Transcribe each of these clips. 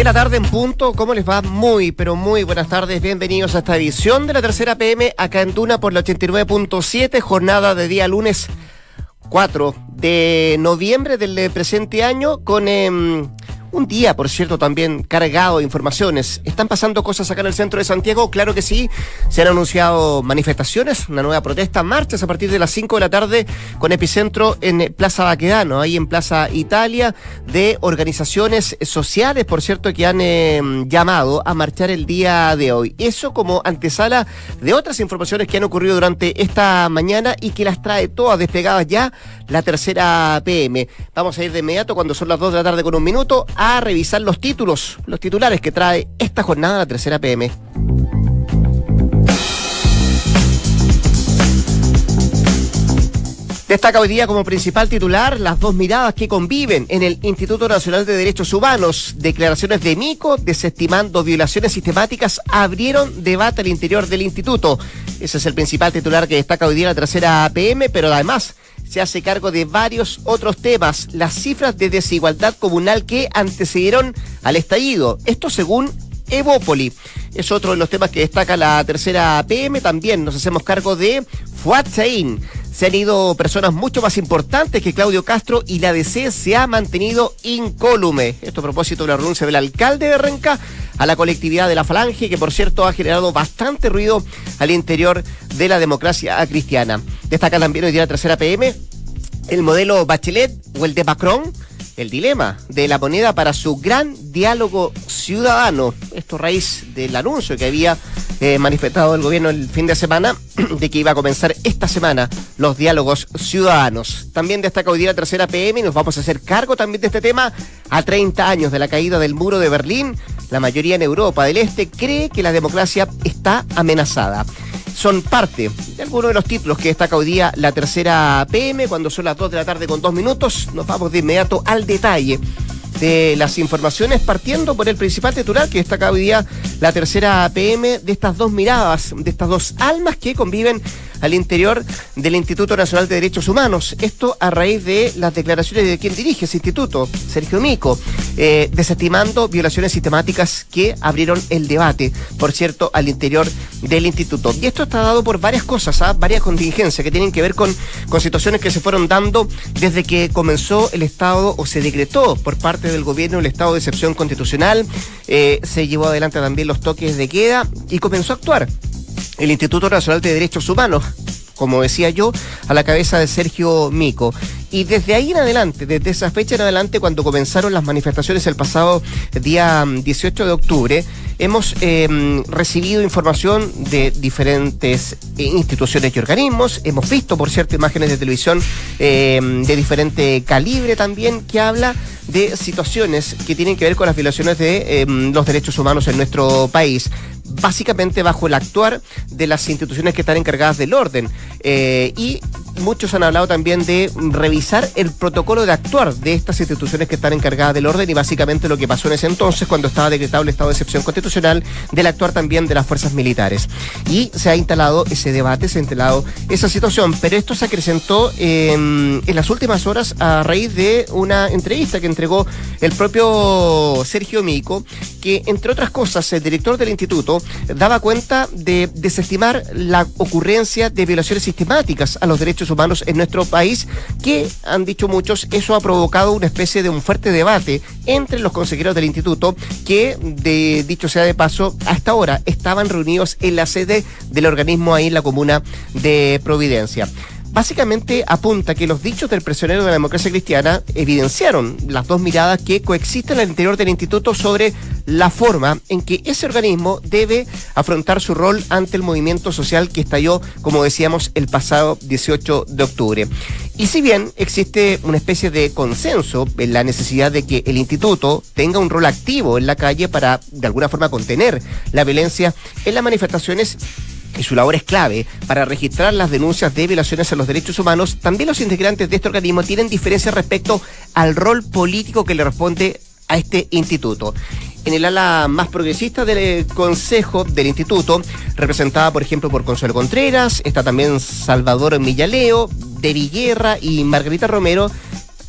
de la tarde en punto. ¿Cómo les va? Muy, pero muy buenas tardes. Bienvenidos a esta edición de la tercera PM acá en Duna por la 89.7, jornada de día lunes 4 de noviembre del presente año con... Eh, un día, por cierto, también cargado de informaciones. ¿Están pasando cosas acá en el centro de Santiago? Claro que sí. Se han anunciado manifestaciones, una nueva protesta, marchas a partir de las 5 de la tarde con epicentro en Plaza Baquedano, ahí en Plaza Italia, de organizaciones sociales, por cierto, que han eh, llamado a marchar el día de hoy. Eso como antesala de otras informaciones que han ocurrido durante esta mañana y que las trae todas desplegadas ya la tercera PM. Vamos a ir de inmediato cuando son las 2 de la tarde con un minuto a revisar los títulos, los titulares que trae esta jornada la tercera PM. Destaca hoy día como principal titular las dos miradas que conviven en el Instituto Nacional de Derechos Humanos. Declaraciones de Mico desestimando violaciones sistemáticas abrieron debate al interior del instituto. Ese es el principal titular que destaca hoy día la tercera PM, pero además se hace cargo de varios otros temas, las cifras de desigualdad comunal que antecedieron al estallido. Esto según Evópoli. Es otro de los temas que destaca la tercera PM. También nos hacemos cargo de Fuad Se han ido personas mucho más importantes que Claudio Castro y la DC se ha mantenido incólume. Esto a propósito de la renuncia del alcalde de Renca a la colectividad de la Falange, que por cierto ha generado bastante ruido al interior de la democracia cristiana. Destaca también hoy día la tercera PM el modelo Bachelet o el de Macron el dilema de la moneda para su gran diálogo ciudadano. Esto raíz del anuncio que había eh, manifestado el gobierno el fin de semana de que iba a comenzar esta semana los diálogos ciudadanos. También destaca hoy día la tercera PM y nos vamos a hacer cargo también de este tema a 30 años de la caída del muro de Berlín. La mayoría en Europa del Este cree que la democracia está amenazada son parte de algunos de los títulos que destaca hoy día la tercera PM, cuando son las 2 de la tarde con dos minutos. Nos vamos de inmediato al detalle de las informaciones, partiendo por el principal titular que destaca hoy día la tercera PM de estas dos miradas, de estas dos almas que conviven al interior del Instituto Nacional de Derechos Humanos. Esto a raíz de las declaraciones de quien dirige ese instituto, Sergio Mico, eh, desestimando violaciones sistemáticas que abrieron el debate, por cierto, al interior del instituto. Y esto está dado por varias cosas, ¿ah? varias contingencias que tienen que ver con, con situaciones que se fueron dando desde que comenzó el Estado o se decretó por parte del gobierno el estado de excepción constitucional, eh, se llevó adelante también los toques de queda y comenzó a actuar el Instituto Nacional de Derechos Humanos, como decía yo, a la cabeza de Sergio Mico. Y desde ahí en adelante, desde esa fecha en adelante, cuando comenzaron las manifestaciones el pasado día 18 mm, de octubre, hemos em, recibido información de diferentes instituciones y organismos. Hemos visto, por cierto, imágenes de televisión em, de diferente calibre también que habla de situaciones que tienen que ver con las violaciones de em, los derechos humanos en nuestro país básicamente bajo el actuar de las instituciones que están encargadas del orden. Eh, y muchos han hablado también de revisar el protocolo de actuar de estas instituciones que están encargadas del orden y básicamente lo que pasó en ese entonces cuando estaba decretado el estado de excepción constitucional del actuar también de las fuerzas militares. Y se ha instalado ese debate, se ha instalado esa situación, pero esto se acrecentó en las últimas horas a raíz de una entrevista que entregó el propio Sergio Mico, que entre otras cosas el director del instituto daba cuenta de desestimar la ocurrencia de violaciones sistemáticas a los derechos humanos en nuestro país, que han dicho muchos, eso ha provocado una especie de un fuerte debate entre los consejeros del instituto, que, de, dicho sea de paso, hasta ahora estaban reunidos en la sede del organismo ahí en la comuna de Providencia básicamente apunta que los dichos del prisionero de la democracia cristiana evidenciaron las dos miradas que coexisten al interior del instituto sobre la forma en que ese organismo debe afrontar su rol ante el movimiento social que estalló, como decíamos, el pasado 18 de octubre. Y si bien existe una especie de consenso en la necesidad de que el instituto tenga un rol activo en la calle para, de alguna forma, contener la violencia en las manifestaciones, y su labor es clave para registrar las denuncias de violaciones a los derechos humanos, también los integrantes de este organismo tienen diferencias respecto al rol político que le responde a este instituto. En el ala más progresista del Consejo del Instituto, representada por ejemplo por Consuelo Contreras, está también Salvador Millaleo, de Guerra y Margarita Romero,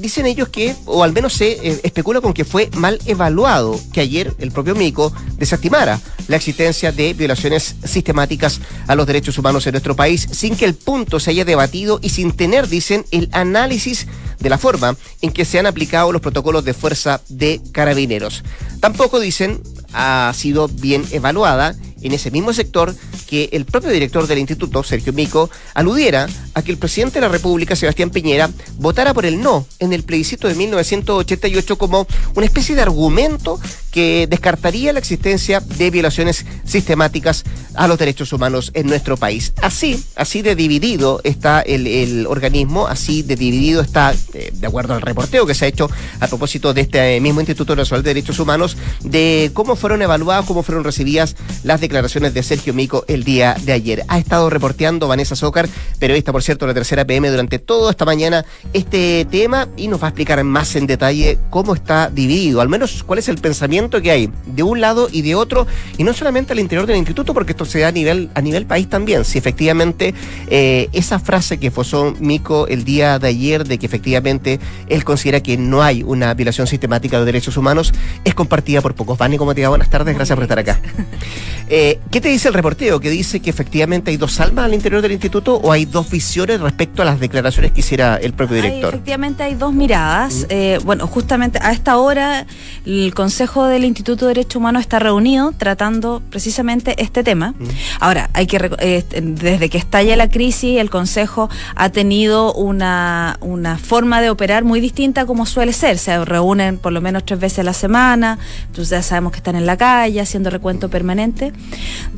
dicen ellos que, o al menos se eh, especula con que fue mal evaluado que ayer el propio Mico desestimara la existencia de violaciones sistemáticas a los derechos humanos en nuestro país sin que el punto se haya debatido y sin tener, dicen, el análisis de la forma en que se han aplicado los protocolos de fuerza de carabineros. Tampoco, dicen, ha sido bien evaluada en ese mismo sector que el propio director del instituto, Sergio Mico, aludiera a que el presidente de la República, Sebastián Piñera, votara por el no en el plebiscito de 1988 como una especie de argumento que descartaría la existencia de violaciones sistemáticas a los derechos humanos en nuestro país. Así, así de dividido está el, organismo, así de dividido está, eh, de acuerdo al reporteo que se ha hecho a propósito de este mismo Instituto Nacional de Derechos Humanos, de cómo fueron evaluadas, cómo fueron recibidas las declaraciones de Sergio Mico el día de ayer. Ha estado reporteando Vanessa Zócar, periodista, por cierto, la tercera PM durante toda esta mañana, este tema y nos va a explicar más en detalle cómo está dividido, al menos cuál es el pensamiento que hay de un lado y de otro, y no solamente al interior del instituto, porque esto se da a nivel, a nivel país también. Si efectivamente eh, esa frase que fosó Mico el día de ayer, de que efectivamente él considera que no hay una violación sistemática de derechos humanos, es compartida por pocos. Vani, ¿cómo te va? Buenas tardes, gracias por estar acá. ¿Qué te dice el reporteo? ¿Que dice que efectivamente hay dos almas al interior del instituto o hay dos visiones respecto a las declaraciones que hiciera el propio director? efectivamente hay dos miradas. Eh, bueno, justamente a esta hora el Consejo del Instituto de Derechos Humanos está reunido tratando precisamente este tema. Ahora, hay que eh, desde que estalla la crisis, el Consejo ha tenido una, una forma de operar muy distinta como suele ser. Se reúnen por lo menos tres veces a la semana, entonces ya sabemos que están en la calle haciendo recuento permanente.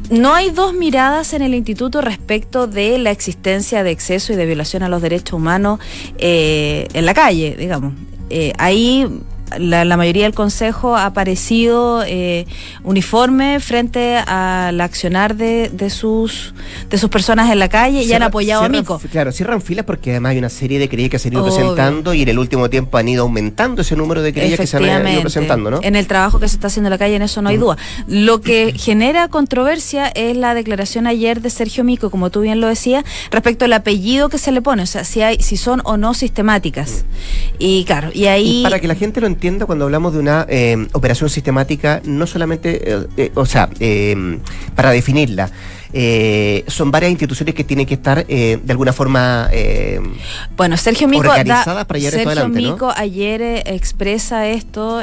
No hay dos miradas en el instituto respecto de la existencia de exceso y de violación a los derechos humanos eh, en la calle, digamos. Eh, ahí la, mayoría del Consejo ha aparecido eh, uniforme frente al accionar de, de, sus de sus personas en la calle y han apoyado a Mico. Claro, cierran filas porque además hay una serie de querellas que se han ido presentando y en el último tiempo han ido aumentando ese número de querellas que se han ido presentando, ¿no? En el trabajo que se está haciendo en la calle, en eso no hay duda. Lo que genera controversia es la declaración ayer de Sergio Mico, como tú bien lo decías, respecto al apellido que se le pone, o sea, si hay, si son o no sistemáticas. Y claro, y ahí. para que la gente lo entienda cuando hablamos de una eh, operación sistemática, no solamente, eh, eh, o sea, para definirla, eh, son varias instituciones que tienen que estar eh, de alguna forma eh, bueno Sergio Mico da, para Sergio Mico ayer eh, expresa esto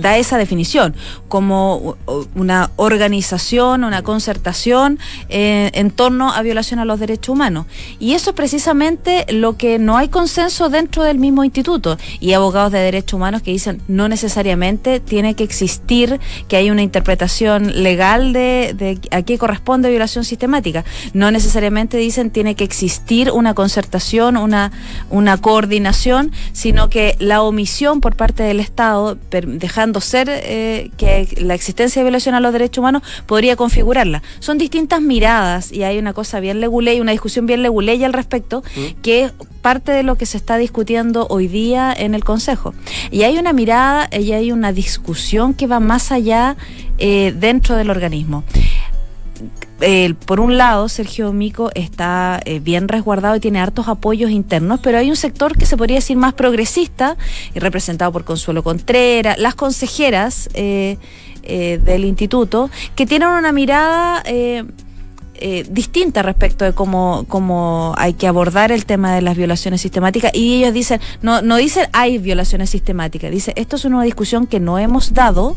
da esa definición como una organización una concertación en torno a violación a los derechos humanos. Y eso es precisamente lo que no hay consenso dentro del mismo instituto. Y abogados de derechos humanos que dicen no necesariamente tiene que existir que hay una interpretación legal de, de a qué corresponde de violación sistemática. No necesariamente dicen tiene que existir una concertación, una, una coordinación, sino que la omisión por parte del Estado, dejando ser eh, que la existencia de violación a los derechos humanos, podría configurarla. Son distintas miradas y hay una cosa bien leguley, una discusión bien leguleya al respecto, mm. que es parte de lo que se está discutiendo hoy día en el Consejo. Y hay una mirada y hay una discusión que va más allá eh, dentro del organismo por un lado, Sergio Mico está eh, bien resguardado y tiene hartos apoyos internos, pero hay un sector que se podría decir más progresista, representado por Consuelo Contreras, las consejeras eh, eh, del instituto, que tienen una mirada eh, distinta respecto de cómo, cómo hay que abordar el tema de las violaciones sistemáticas y ellos dicen, no, no dicen hay violaciones sistemáticas, dice esto es una discusión que no hemos dado.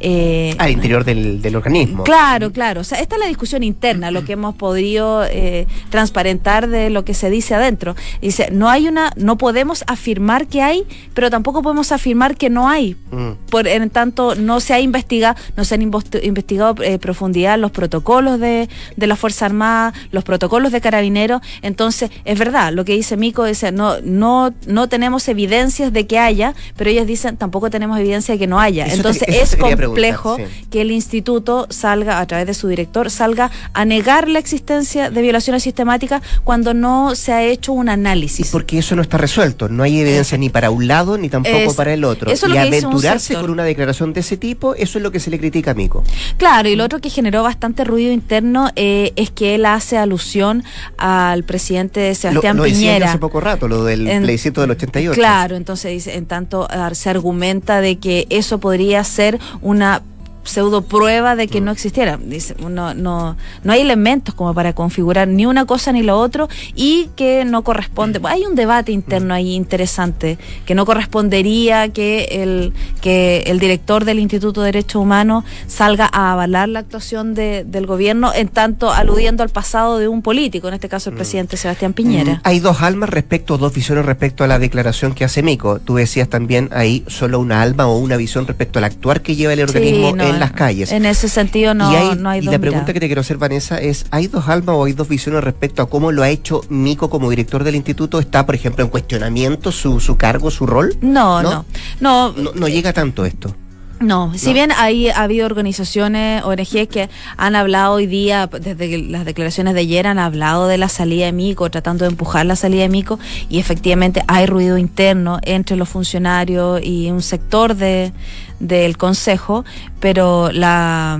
Eh, Al interior del, del, organismo. Claro, claro. O sea, esta es la discusión interna, lo que hemos podido eh, transparentar de lo que se dice adentro. Dice, no hay una, no podemos afirmar que hay, pero tampoco podemos afirmar que no hay. Mm. Por en tanto, no se ha investigado, no se han investigado eh, profundidad los protocolos de, de la Fuerza Armada, los protocolos de carabineros. Entonces, es verdad, lo que dice Mico dice, no, no, no tenemos evidencias de que haya, pero ellos dicen, tampoco tenemos evidencia de que no haya. Entonces, es complejo. Complejo que el instituto salga, a través de su director, salga a negar la existencia de violaciones sistemáticas cuando no se ha hecho un análisis. porque eso no está resuelto, no hay evidencia ni para un lado ni tampoco para el otro. y aventurarse con una declaración de ese tipo, eso es lo que se le critica a Mico. Claro, y lo otro que generó bastante ruido interno eh, es que él hace alusión al presidente Sebastián lo, lo Piñera. hace poco rato, lo del plebiscito del 88. Claro, entonces dice, en tanto se argumenta de que eso podría ser una pseudo prueba de que no existiera. Dice, no, no, no hay elementos como para configurar ni una cosa ni lo otro y que no corresponde. Hay un debate interno ahí interesante que no correspondería que el, que el director del Instituto de Derechos Humanos salga a avalar la actuación de, del gobierno en tanto aludiendo al pasado de un político, en este caso el mm. presidente Sebastián Piñera. Mm, hay dos almas respecto, dos visiones respecto a la declaración que hace Mico. Tú decías también ahí solo una alma o una visión respecto al actuar que lleva el organismo en en las calles. En ese sentido no hay, no hay Y la pregunta que te quiero hacer, Vanessa, es, ¿hay dos almas o hay dos visiones respecto a cómo lo ha hecho Mico como director del instituto? ¿Está, por ejemplo, en cuestionamiento su, su cargo, su rol? No, no. No, no, llega tanto esto. No, si bien hay, ha habido organizaciones, ONGs que han hablado hoy día, desde las declaraciones de ayer, han hablado de la salida de Mico, tratando de empujar la salida de Mico, y efectivamente hay ruido interno entre los funcionarios y un sector de, del Consejo, pero la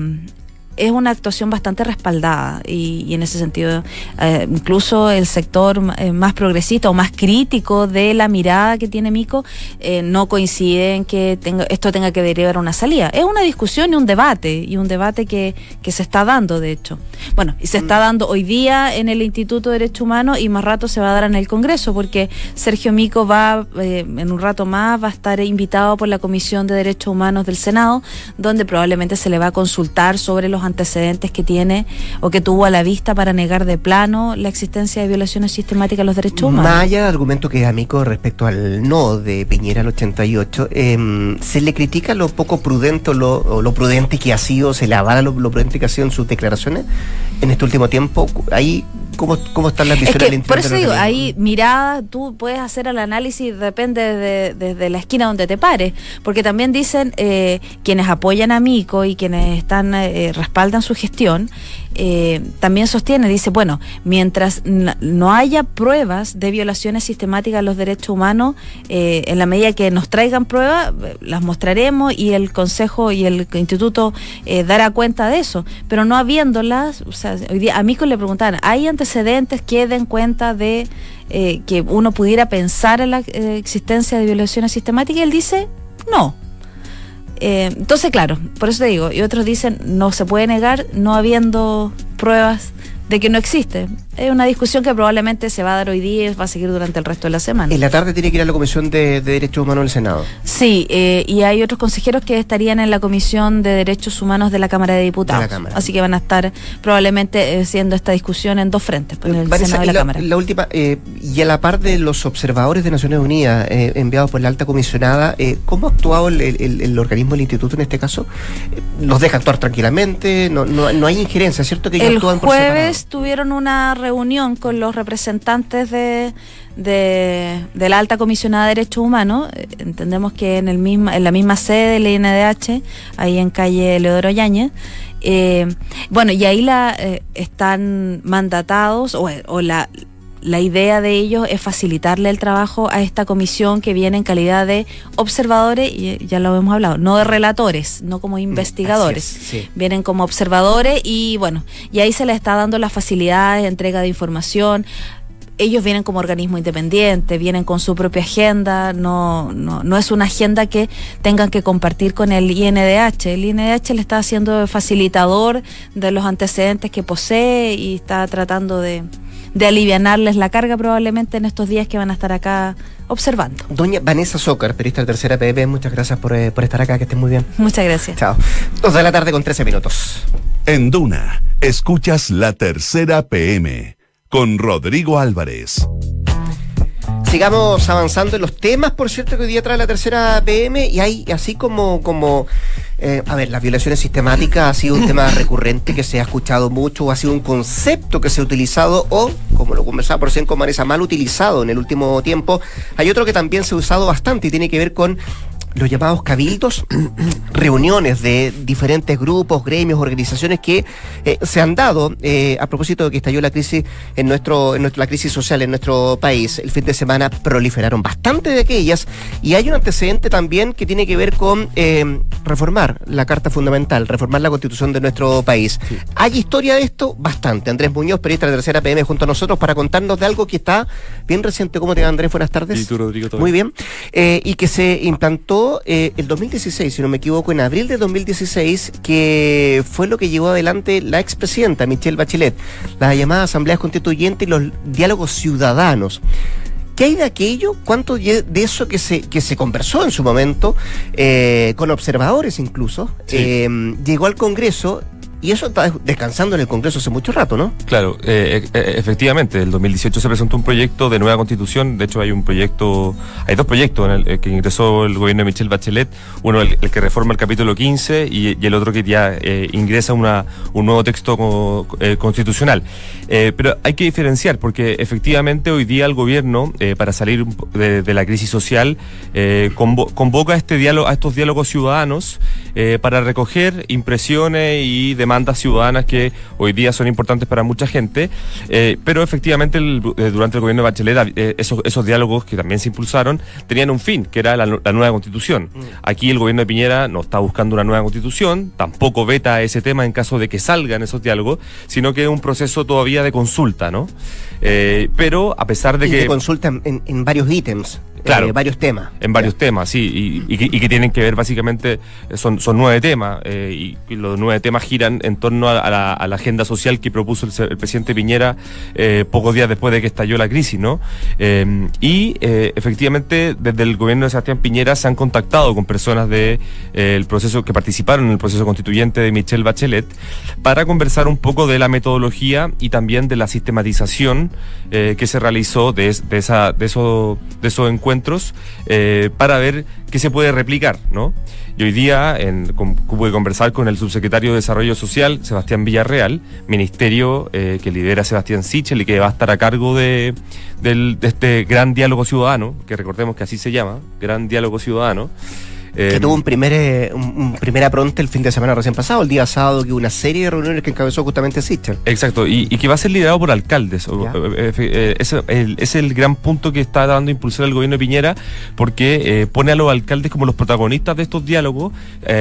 es una actuación bastante respaldada y, en ese sentido eh, incluso el sector eh, más progresista o más crítico de la mirada que tiene Mico eh, no coincide en que tenga, esto tenga que derivar una salida. Es una discusión y un debate y un debate que, que se está dando de hecho. Bueno, y se está mm. dando hoy día en el Instituto de Derecho Humano y más rato se va a dar en el Congreso porque Sergio Mico va en un rato más va a estar invitado por la Comisión de Derechos Humanos del Senado donde probablemente se le va a consultar sobre los antecedentes que tiene o que tuvo a la vista para negar de plano la existencia de violaciones sistemáticas de los derechos humanos. Más allá argumento que es amigo respecto al no de Piñera al 88, em, se le critica lo poco prudente o lo, prudente que ha sido, se le avala lo, prudente que ha sido en sus declaraciones en este último tiempo. Ahí ¿Cómo, cómo están las visiones es Por eso digo, ahí mirada, tú puedes hacer el análisis, depende desde de, la esquina donde te pares, porque también dicen eh, quienes apoyan a Mico y quienes están eh, respaldan su gestión, eh, también sostiene, dice, bueno, mientras no haya pruebas de violaciones sistemáticas a los derechos humanos, eh, en la medida que nos traigan pruebas, las mostraremos y el Consejo y el Instituto eh, dará cuenta de eso. Pero no habiéndolas, o sea, hoy día a Mico le preguntaban, ¿hay antecedentes que den cuenta de que uno pudiera pensar en la existencia de violaciones sistemáticas? Y él dice, no. Eh, entonces, claro, por eso te digo, y otros dicen no se puede negar no habiendo pruebas de que no existe. Es una discusión que probablemente se va a dar hoy día y va a seguir durante el resto de la semana. En la tarde tiene que ir a la Comisión de, Derechos Humanos del Senado. Sí, eh, y hay otros consejeros que estarían en la Comisión de Derechos Humanos de la Cámara de Diputados. Así que van a estar probablemente haciendo eh, esta discusión en dos frentes, pues, en el Senado y la, Cámara. La última, eh, y a la par de los observadores de Naciones Unidas enviados por la alta comisionada, ¿cómo ha actuado el, organismo, el instituto en este caso? ¿Nos deja actuar tranquilamente? No, no, hay injerencia, ¿cierto? Que el jueves tuvieron una reunión con los representantes de, de, la alta comisionada de derechos humanos. Eh, entendemos que en el misma, en la misma sede del INDH, ahí en calle Leodoro Yáñez. Eh, bueno, y ahí la eh, están mandatados o, o la la idea de ellos es facilitarle el trabajo a esta comisión que viene en calidad de observadores, y ya lo hemos hablado, no de relatores, no como mm, investigadores. Vienen como observadores y bueno, y ahí se les está dando las facilidades, entrega de información. Ellos vienen como organismo independiente, vienen con su propia agenda, no, no, no es una agenda que tengan que compartir con el INDH. El INDH le está haciendo facilitador de los antecedentes que posee y está tratando de, de alivianarles la carga probablemente en estos días que van a estar acá observando. Doña Vanessa Zócar, periodista de Tercera PP, muchas gracias por, eh, por estar acá, que estén muy bien. Muchas gracias. Chao. Dos de la tarde con 13 minutos. En Duna, escuchas la Tercera PM con Rodrigo Álvarez. Sigamos avanzando en los temas, por cierto, que hoy día trae la tercera PM y hay así como, como eh, a ver, las violaciones sistemáticas ha sido un tema recurrente que se ha escuchado mucho, o ha sido un concepto que se ha utilizado, o, como lo conversaba por cierto con Marisa, mal utilizado en el último tiempo. Hay otro que también se ha usado bastante y tiene que ver con los llamados cabildos, reuniones de diferentes grupos, gremios, organizaciones que eh, se han dado eh, a propósito de que estalló la crisis en nuestro, en nuestra, la crisis social en nuestro país. El fin de semana proliferaron bastante de aquellas y hay un antecedente también que tiene que ver con eh, reformar la Carta Fundamental, reformar la Constitución de nuestro país. ¿Hay historia de esto? Bastante. Andrés Muñoz, periodista de la tercera PM, junto a nosotros para contarnos de algo que está bien reciente. ¿Cómo te va, Andrés? Buenas tardes. ¿Y tú, Rodrigo? Muy bien. y que se implantó eh, el 2016, si no me equivoco, en abril de 2016, que fue lo que llevó adelante la expresidenta Michelle Bachelet, la llamada Asamblea Constituyente y los diálogos ciudadanos. ¿Qué hay de aquello? ¿Cuánto de eso que se, que se conversó en su momento, eh, con observadores incluso, eh, llegó al Congreso y eso está descansando en el Congreso hace mucho rato, ¿no? Claro, eh, eh, eh efectivamente, el 2018 se presentó un proyecto de nueva constitución, de hecho hay un proyecto, hay dos proyectos en el, eh, que ingresó el gobierno de Michelle Bachelet, uno el, que reforma el capítulo 15 y, el otro que ya ingresa una, un nuevo texto constitucional. pero hay que diferenciar porque efectivamente hoy día el gobierno, para salir de, la crisis social, convoca este diálogo, a estos diálogos ciudadanos para recoger impresiones y de demandas ciudadanas que hoy día son importantes para mucha gente, eh, pero efectivamente eh, durante el gobierno de Bachelet eh, esos, esos diálogos que también se impulsaron tenían un fin, que era la, nueva constitución. Mm. Aquí el gobierno de Piñera no está buscando una nueva constitución, tampoco veta ese tema en caso de que salgan esos diálogos, sino que es un proceso todavía de consulta, ¿no? pero a pesar de que... De consulta en, en varios ítems. Claro. varios temas. En varios temas, sí, y, que, tienen que ver básicamente, son, son nueve temas, y, los nueve temas giran en, torno a, la, agenda social que propuso el, presidente Piñera eh, pocos días después de que estalló la crisis, ¿no? Eh, y eh, efectivamente, desde el gobierno de Sebastián Piñera se han contactado con personas de el proceso que participaron en el proceso constituyente de Michelle Bachelet para conversar un poco de la metodología y también de la sistematización que se realizó de, esa, de, esos, de esos encuentros para ver qué se puede replicar, ¿no? Y hoy día en, pude conversar con el subsecretario de Desarrollo Social, Sebastián Villarreal, ministerio eh, que lidera Sebastián Sichel y que va a estar a cargo de, de este gran diálogo ciudadano, que recordemos que así se llama, gran diálogo ciudadano que tuvo un primer, eh, un, primer apronte el fin de semana recién pasado, el día sábado, que hubo una serie de reuniones que encabezó justamente Sister. Exacto, y, que va a ser liderado por alcaldes. Eh, eh, ese es el gran punto que está dando impulsar el gobierno de Piñera, porque pone a los alcaldes como los protagonistas de estos diálogos,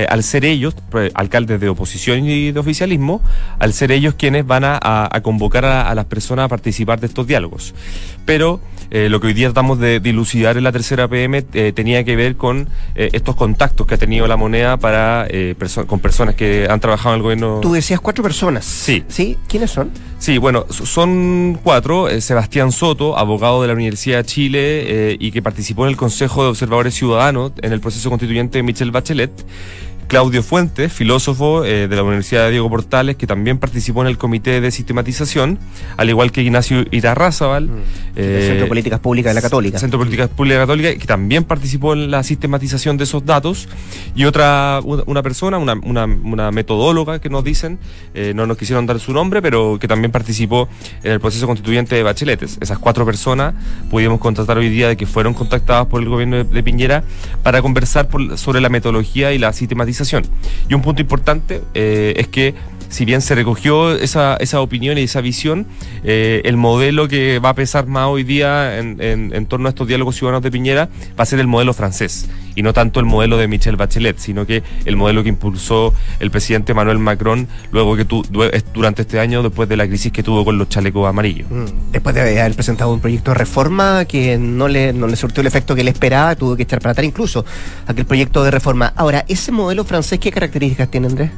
al ser ellos, alcaldes de oposición y de oficialismo, al ser ellos quienes van a, convocar a, las personas a participar de estos diálogos. Pero lo que hoy día tratamos de dilucidar en la tercera PM tenía que ver con estos contactos que ha tenido la moneda para eh, con personas que han trabajado en el gobierno. Tú decías cuatro personas. Sí. ¿Sí? ¿Quiénes son? Sí, bueno, son cuatro. Eh, Sebastián Soto, abogado de la Universidad de Chile eh, y que participó en el Consejo de Observadores Ciudadanos en el proceso constituyente de Michelle Bachelet. Claudio Fuentes, filósofo eh, de la Universidad de Diego Portales, que también participó en el Comité de Sistematización, al igual que Ignacio Irarrázaval. Mm. Eh, Centro de Políticas Públicas de la Católica. Centro de Políticas Públicas de la Católica, que también participó en la sistematización de esos datos. Y otra, una persona, una, una, metodóloga que nos dicen, eh, no nos quisieron dar su nombre, pero que también participó en el proceso constituyente de Bacheletes. Esas cuatro personas pudimos contratar hoy día de que fueron contactadas por el gobierno de, Piñera para conversar sobre la metodología y la sistematización y un punto importante eh, es que si bien se recogió esa, esa opinión y esa visión, eh, el modelo que va a pesar más hoy día en, en, torno a estos diálogos ciudadanos de Piñera va a ser el modelo francés y no tanto el modelo de Michel Bachelet, sino que el modelo que impulsó el presidente Manuel Macron luego que tu, durante este año después de la crisis que tuvo con los chalecos amarillos. Mm. Después de haber presentado un proyecto de reforma que no le, no le surtió el efecto que él esperaba, tuvo que echar para atrás incluso aquel proyecto de reforma. Ahora, ¿ese modelo francés qué características tiene, Andrés?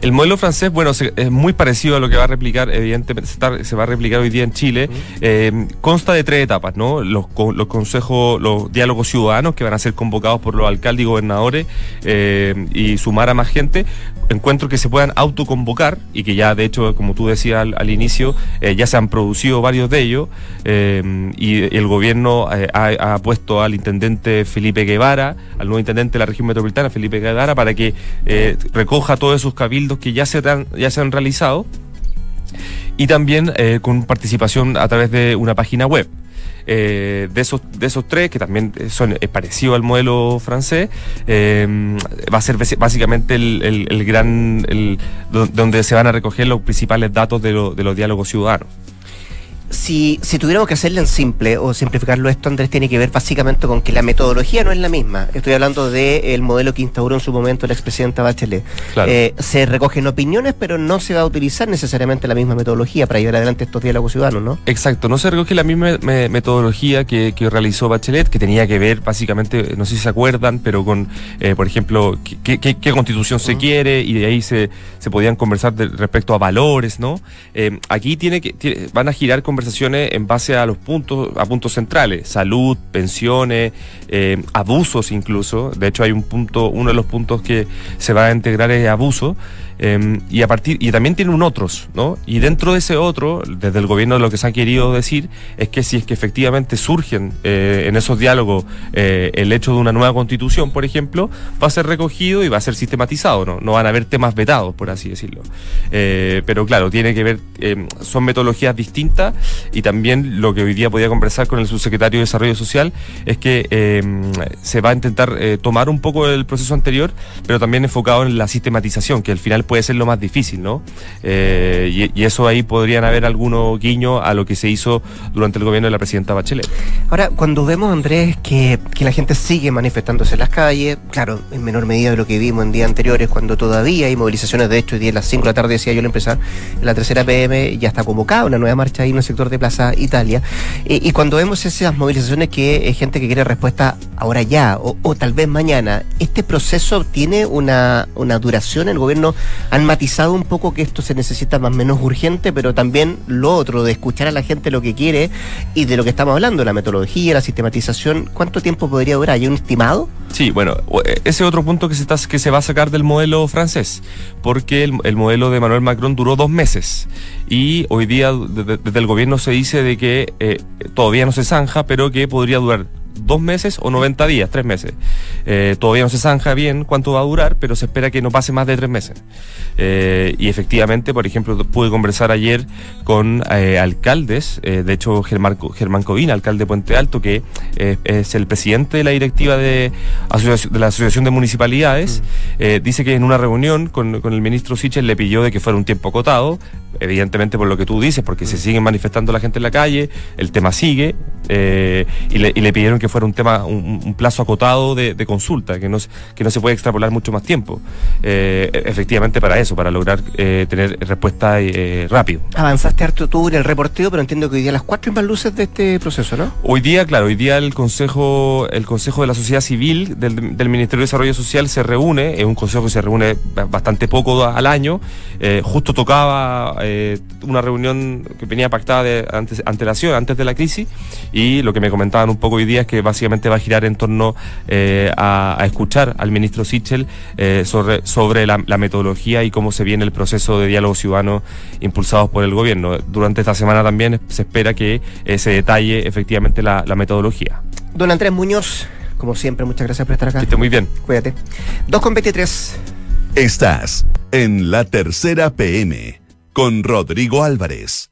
El modelo francés, bueno, es muy parecido a lo que va a replicar, evidentemente, se, va a replicar hoy día en Chile. Eh, consta de tres etapas, ¿no? Los, los consejos, los diálogos ciudadanos que van a ser convocados por los alcaldes y gobernadores eh, y sumar a más gente. Encuentros que se puedan autoconvocar y que ya, de hecho, como tú decías al, inicio, eh, ya se han producido varios de ellos. y el gobierno ha, puesto al intendente Felipe Guevara, al nuevo intendente de la región metropolitana, Felipe Guevara, para que recoja todos esos cabildos que ya se, ya se han realizado y también eh, con participación a través de una página web. de, esos, de esos tres, que también son parecidos al modelo francés, va a ser básicamente el, gran, el, donde se van a recoger los principales datos de, de los diálogos ciudadanos si, si tuviéramos que hacerlo en simple o simplificarlo esto, Andrés, tiene que ver básicamente con que la metodología no es la misma. Estoy hablando del modelo que instauró en su momento la expresidenta Bachelet. Eh, se recogen opiniones, pero no se va a utilizar necesariamente la misma metodología para llevar adelante estos diálogos ciudadanos, ¿no? Exacto, no se recoge la misma metodología que, realizó Bachelet, que tenía que ver básicamente, no sé si se acuerdan, pero con, eh, por ejemplo, qué, constitución se quiere y de ahí se, se podían conversar respecto a valores, ¿no? Eh, aquí tiene que, van a girar conversaciones en base a los puntos, a puntos centrales, salud, pensiones, eh, abusos incluso. De hecho, hay un punto, uno de los puntos que se va a integrar es abuso. Em, y a partir y también tiene un otros, ¿no? Y dentro de ese otro, desde el gobierno lo que se ha querido decir es que si es que efectivamente surgen eh, en esos diálogos eh, el hecho de una nueva constitución, por ejemplo, va a ser recogido y va a ser sistematizado, ¿no? No van a haber temas vetados, por así decirlo. Eh, pero claro, tiene que ver, em, son metodologías distintas y también lo que hoy día podía conversar con el subsecretario de Desarrollo Social es que em, se va a intentar tomar un poco el proceso anterior, pero también enfocado en la sistematización, que al final puede ser lo más difícil, ¿no? Eh, y, eso ahí podrían haber algunos guiños a lo que se hizo durante el gobierno de la presidenta Bachelet. Ahora, cuando vemos, Andrés, que, que la gente sigue manifestándose en las calles, claro, en menor medida de lo que vimos en días anteriores, cuando todavía hay movilizaciones, de hecho, hoy día a las 5 de la tarde, decía yo, el empezar, en la tercera PM ya está convocada una nueva marcha ahí en el sector de Plaza Italia, eh, y cuando vemos esas movilizaciones que es gente que quiere respuesta ahora ya, o, o tal vez mañana, ¿este proceso tiene una, una duración? ¿El gobierno han matizado un poco que esto se necesita más menos urgente, pero también lo otro, de escuchar a la gente lo que quiere y de lo que estamos hablando, la metodología, la sistematización, ¿cuánto tiempo podría durar? ¿Hay un estimado? Sí, bueno, eh, ese otro punto que se, que se va a sacar del modelo francés, porque el, modelo de Manuel Macron duró dos meses y hoy día desde el gobierno se dice de que eh, todavía no se zanja, pero que podría durar dos meses o 90 días, tres meses. Eh, todavía no se zanja bien cuánto va a durar, pero se espera que no pase más de tres meses. Eh, y efectivamente, por ejemplo, pude conversar ayer con eh, alcaldes, de hecho Germán, Germán Covina, alcalde de Puente Alto, que es el presidente de la directiva de, de la Asociación de Municipalidades, mm. dice que en una reunión con, con el ministro Sichel le pidió de que fuera un tiempo acotado, evidentemente por lo que tú dices, porque se mm. siguen manifestando la gente en la calle, el tema sigue, y le, y le pidieron que fuera un tema, un, plazo acotado de, consulta, que no, que no se puede extrapolar mucho más tiempo. Eh, efectivamente para eso, para lograr eh, tener respuesta eh, rápido. Avanzaste harto tú en el reporteo, pero entiendo que hoy día las cuatro y más luces de este proceso, ¿no? Hoy día, claro, hoy día el Consejo, el Consejo de la Sociedad Civil del, Ministerio de Desarrollo Social se reúne, es un consejo que se reúne bastante poco al año, justo tocaba una reunión que venía pactada de antes, antelación, antes de la crisis, y lo que me comentaban un poco hoy día es que básicamente va a girar en torno eh, a, escuchar al ministro Sichel eh, sobre, sobre la, metodología y cómo se viene el proceso de diálogo ciudadano impulsados por el gobierno. Durante esta semana también se espera que eh, se detalle efectivamente la, metodología. Don Andrés Muñoz, como siempre, muchas gracias por estar acá. Que esté muy bien. Cuídate. 2 con 23. Estás en la tercera PM con Rodrigo Álvarez.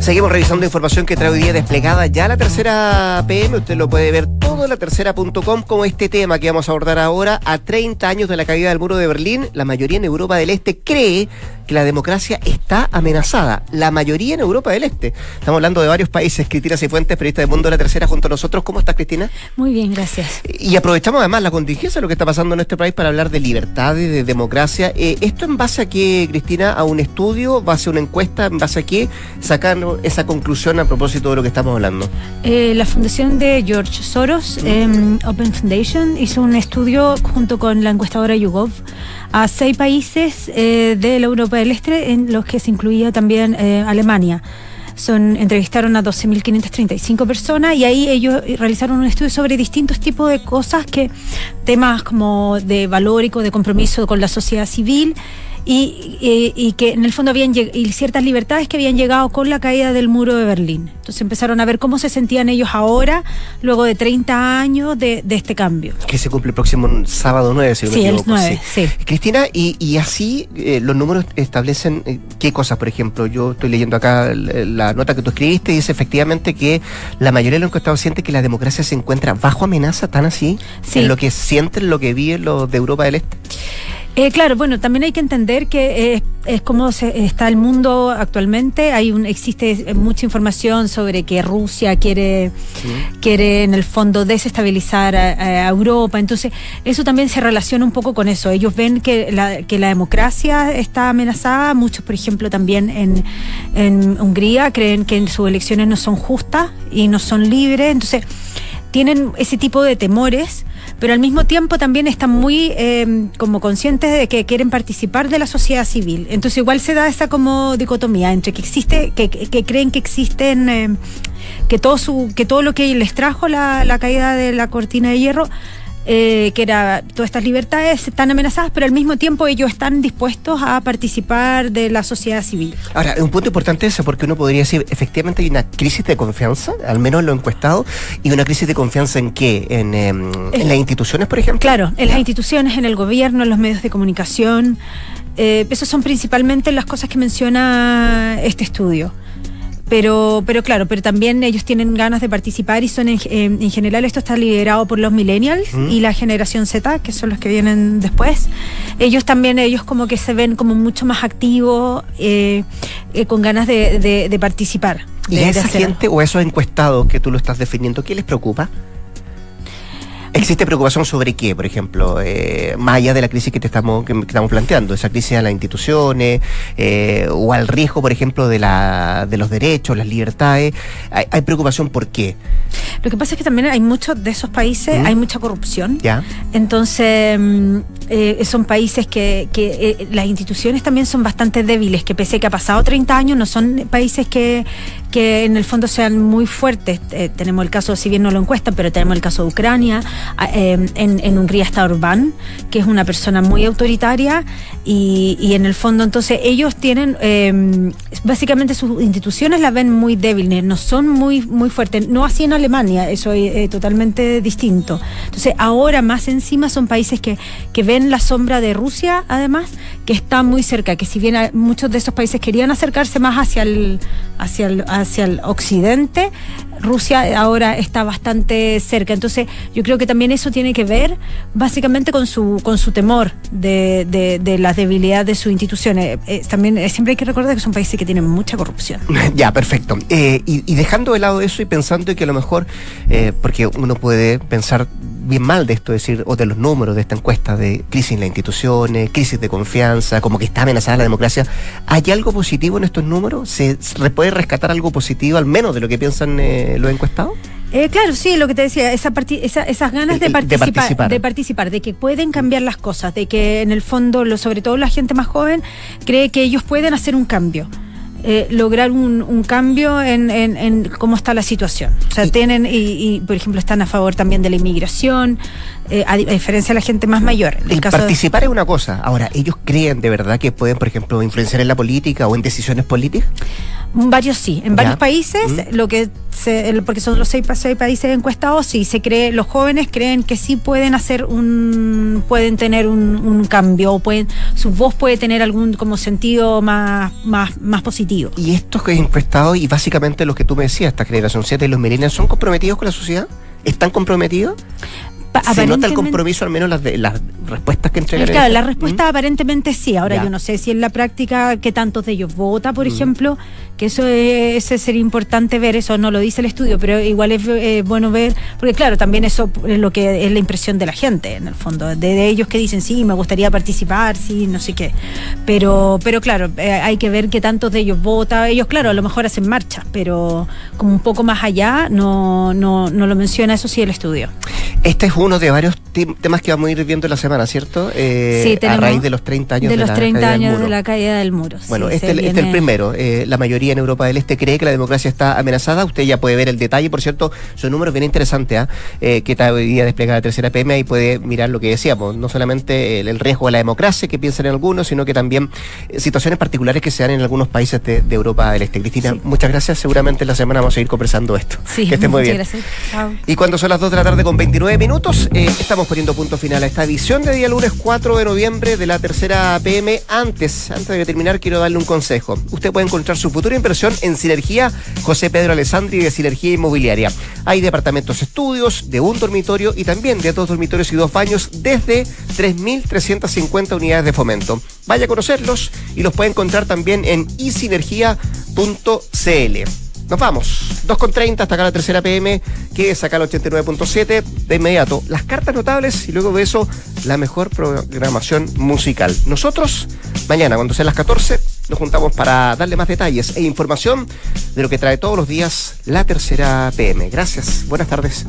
Seguimos revisando información que trae hoy día desplegada ya la tercera PM. Usted lo puede ver todo en la tercera.com como este tema que vamos a abordar ahora. A 30 años de la caída del muro de Berlín, la mayoría en Europa del Este cree que la democracia está amenazada. La mayoría en Europa del Este. Estamos hablando de varios países. Cristina Cifuentes, periodista de Mundo de la Tercera, junto a nosotros. ¿Cómo estás, Cristina? Muy bien, gracias. Y aprovechamos además la contingencia de lo que está pasando en nuestro país para hablar de libertad y de democracia. Eh, ¿Esto en base a qué, Cristina? ¿A un estudio? ¿Base a una encuesta? ¿En base a qué sacan esa conclusión a propósito de lo que estamos hablando? Eh, la fundación de George Soros, em, Open Foundation, hizo un estudio junto con la encuestadora YouGov a seis países eh, de la Europa del Este, en los que se incluía también eh, Alemania. Son, entrevistaron a 12.535 personas y ahí ellos realizaron un estudio sobre distintos tipos de cosas que temas como de valórico, de compromiso con la sociedad civil y, y, que en el fondo habían y ciertas libertades que habían llegado con la caída del muro de Berlín. Entonces empezaron a ver cómo se sentían ellos ahora, luego de 30 años de, este cambio. Que se cumple el próximo sábado 9, si no sí, El 9, sí. Cristina, y, y así eh, los números establecen eh, qué cosas, por ejemplo, yo estoy leyendo acá la nota que tú escribiste y dice efectivamente que la mayoría de los encuestados siente que la democracia se encuentra bajo amenaza, tan así, en lo que sienten, lo que viven los de Europa del Este. Eh, claro, bueno, también hay que entender que es, es como se, está el mundo actualmente. Hay un, existe mucha información sobre que Rusia quiere, quiere en el fondo desestabilizar a, Europa. Entonces, eso también se relaciona un poco con eso. Ellos ven que la, que la democracia está amenazada. Muchos, por ejemplo, también en, en Hungría creen que sus elecciones no son justas y no son libres. Entonces, tienen ese tipo de temores pero al mismo tiempo también están muy eh, como conscientes de que quieren participar de la sociedad civil. Entonces igual se da esa como dicotomía entre que existe, que, que creen que existen, eh, que todo su, que todo lo que les trajo la, la caída de la cortina de hierro eh, que era todas estas libertades están amenazadas, pero al mismo tiempo ellos están dispuestos a participar de la sociedad civil. Ahora, un punto importante ese, porque uno podría decir, efectivamente hay una crisis de confianza, al menos en lo encuestado, y una crisis de confianza en qué? En, em, en las instituciones, por ejemplo. Claro, en las instituciones, en el gobierno, en los medios de comunicación. Eh, esas son principalmente las cosas que menciona este estudio. Pero, pero claro, pero también ellos tienen ganas de participar y son en, en general esto está liderado por los millennials y la generación Z, que son los que vienen después. Ellos también, ellos como que se ven como mucho más activos, eh, eh, con ganas de, de, participar. ¿Y a esa gente o a esos encuestados que tú lo estás definiendo, qué les preocupa? ¿Existe preocupación sobre qué, por ejemplo, eh, más allá de la crisis que te estamos, que, estamos planteando, esa crisis a las instituciones eh, o al riesgo, por ejemplo, de, la, de los derechos, las libertades? ¿Hay, preocupación por qué? Lo que pasa es que también hay muchos de esos países, ¿Mm? hay mucha corrupción. ¿Ya? Entonces, mm, eh, son países que, que eh, las instituciones también son bastante débiles, que pese a que ha pasado 30 años, no son países que, que en el fondo sean muy fuertes. Eh, tenemos el caso, si bien no lo encuestan, pero tenemos el caso de Ucrania. Ah, en, en, Hungría está Orbán, que es una persona muy autoritaria y, y en el fondo entonces ellos tienen, básicamente sus instituciones las ven muy débiles, no son muy, muy fuertes. No así en Alemania, eso es totalmente distinto. Entonces ahora más encima son países que, que ven la sombra de Rusia, además, que está muy cerca, que si bien muchos de esos países querían acercarse más hacia el, hacia el hacia el occidente, Rusia ahora está bastante cerca. Entonces, yo creo que también eso tiene que ver básicamente con su, con su temor de, de, de la debilidad de sus instituciones. Eh, también eh, siempre hay que recordar que son países que tienen mucha corrupción. Ya, perfecto. Eh, y, dejando de lado eso y pensando que a lo mejor, porque uno puede pensar bien mal de esto, decir, o de los números de esta encuesta de crisis en las instituciones, crisis de confianza, como que está amenazada la democracia. ¿Hay algo positivo en estos números? ¿Se, puede rescatar algo positivo, al menos de lo que piensan eh, los encuestados? Eh, claro, sí, lo que te decía, esa, esas ganas de, participar, de participar, de que pueden cambiar las cosas, de que en el fondo, lo, sobre todo la gente más joven, cree que ellos pueden hacer un cambio. Eh, lograr un, cambio en, cómo está la situación. O sea, tienen, y, por ejemplo, están a favor también de la inmigración, eh, a, diferencia de la gente más mayor. El participar es una cosa. Ahora, ¿ellos creen de verdad que pueden, por ejemplo, influenciar en la política o en decisiones políticas? Varios sí. En varios países, mm. lo que se, porque son los seis, países encuestados, sí, se cree, los jóvenes creen que sí pueden hacer un, pueden tener un, cambio, pueden, su voz puede tener algún como sentido más, más, más positivo. Y estos que encuestados, y básicamente los que tú me decías, esta generación 7 y los millennials, ¿son comprometidos con la sociedad? ¿Están comprometidos? ¿Se nota el compromiso, al menos las, de, las respuestas que entregan? Claro, la respuesta ¿Mm? aparentemente sí. Ahora yo no sé si en la práctica que tantos de ellos vota, por mm. ejemplo, que eso es, sería importante ver, eso no lo dice el estudio, pero igual es eh, bueno ver, porque claro, también eso es lo que es la impresión de la gente, en el fondo, de, ellos que dicen, sí, me gustaría participar, sí, no sé qué. Pero, pero claro, eh, hay que ver que tantos de ellos vota, ellos claro, a lo mejor hacen marcha, pero como un poco más allá, no, no, no lo menciona, eso sí el estudio. Este es uno de varios temas que vamos a ir viendo en la semana, ¿cierto? Eh, sí, tenemos a raíz de los 30 años de, los 30 años de la caída del muro. Bueno, este, este, es el primero. Eh, la mayoría en Europa del Este cree que la democracia está amenazada. Usted ya puede ver el detalle, por cierto, son números bien interesantes, ¿ah? eh, que está hoy día desplegada la tercera PM y puede mirar lo que decíamos, no solamente el, riesgo de la democracia que piensan en algunos, sino que también eh, situaciones particulares que se dan en algunos países de, Europa del Este. Cristina, muchas gracias. Seguramente en la semana vamos a ir conversando esto. Sí, que estén muy bien. Gracias. Y cuando son las 2 de la tarde con 29 minutos, poniendo punto final a esta edición de día lunes 4 de noviembre de la tercera PM. Antes, antes de terminar, quiero darle un consejo. Usted puede encontrar su futura inversión en Sinergia José Pedro Alessandri de Sinergia Inmobiliaria. Hay departamentos estudios de un dormitorio y también de dos dormitorios y dos baños desde 3.350 unidades de fomento. Vaya a conocerlos y los puede encontrar también en isinergia.cl. Nos vamos. 2.30 hasta acá la tercera PM, que es acá el 89.7. De inmediato, las cartas notables y luego de eso, la mejor programación musical. Nosotros, mañana, cuando sean las 14, nos juntamos para darle más detalles e información de lo que trae todos los días la tercera PM. Gracias. Buenas tardes.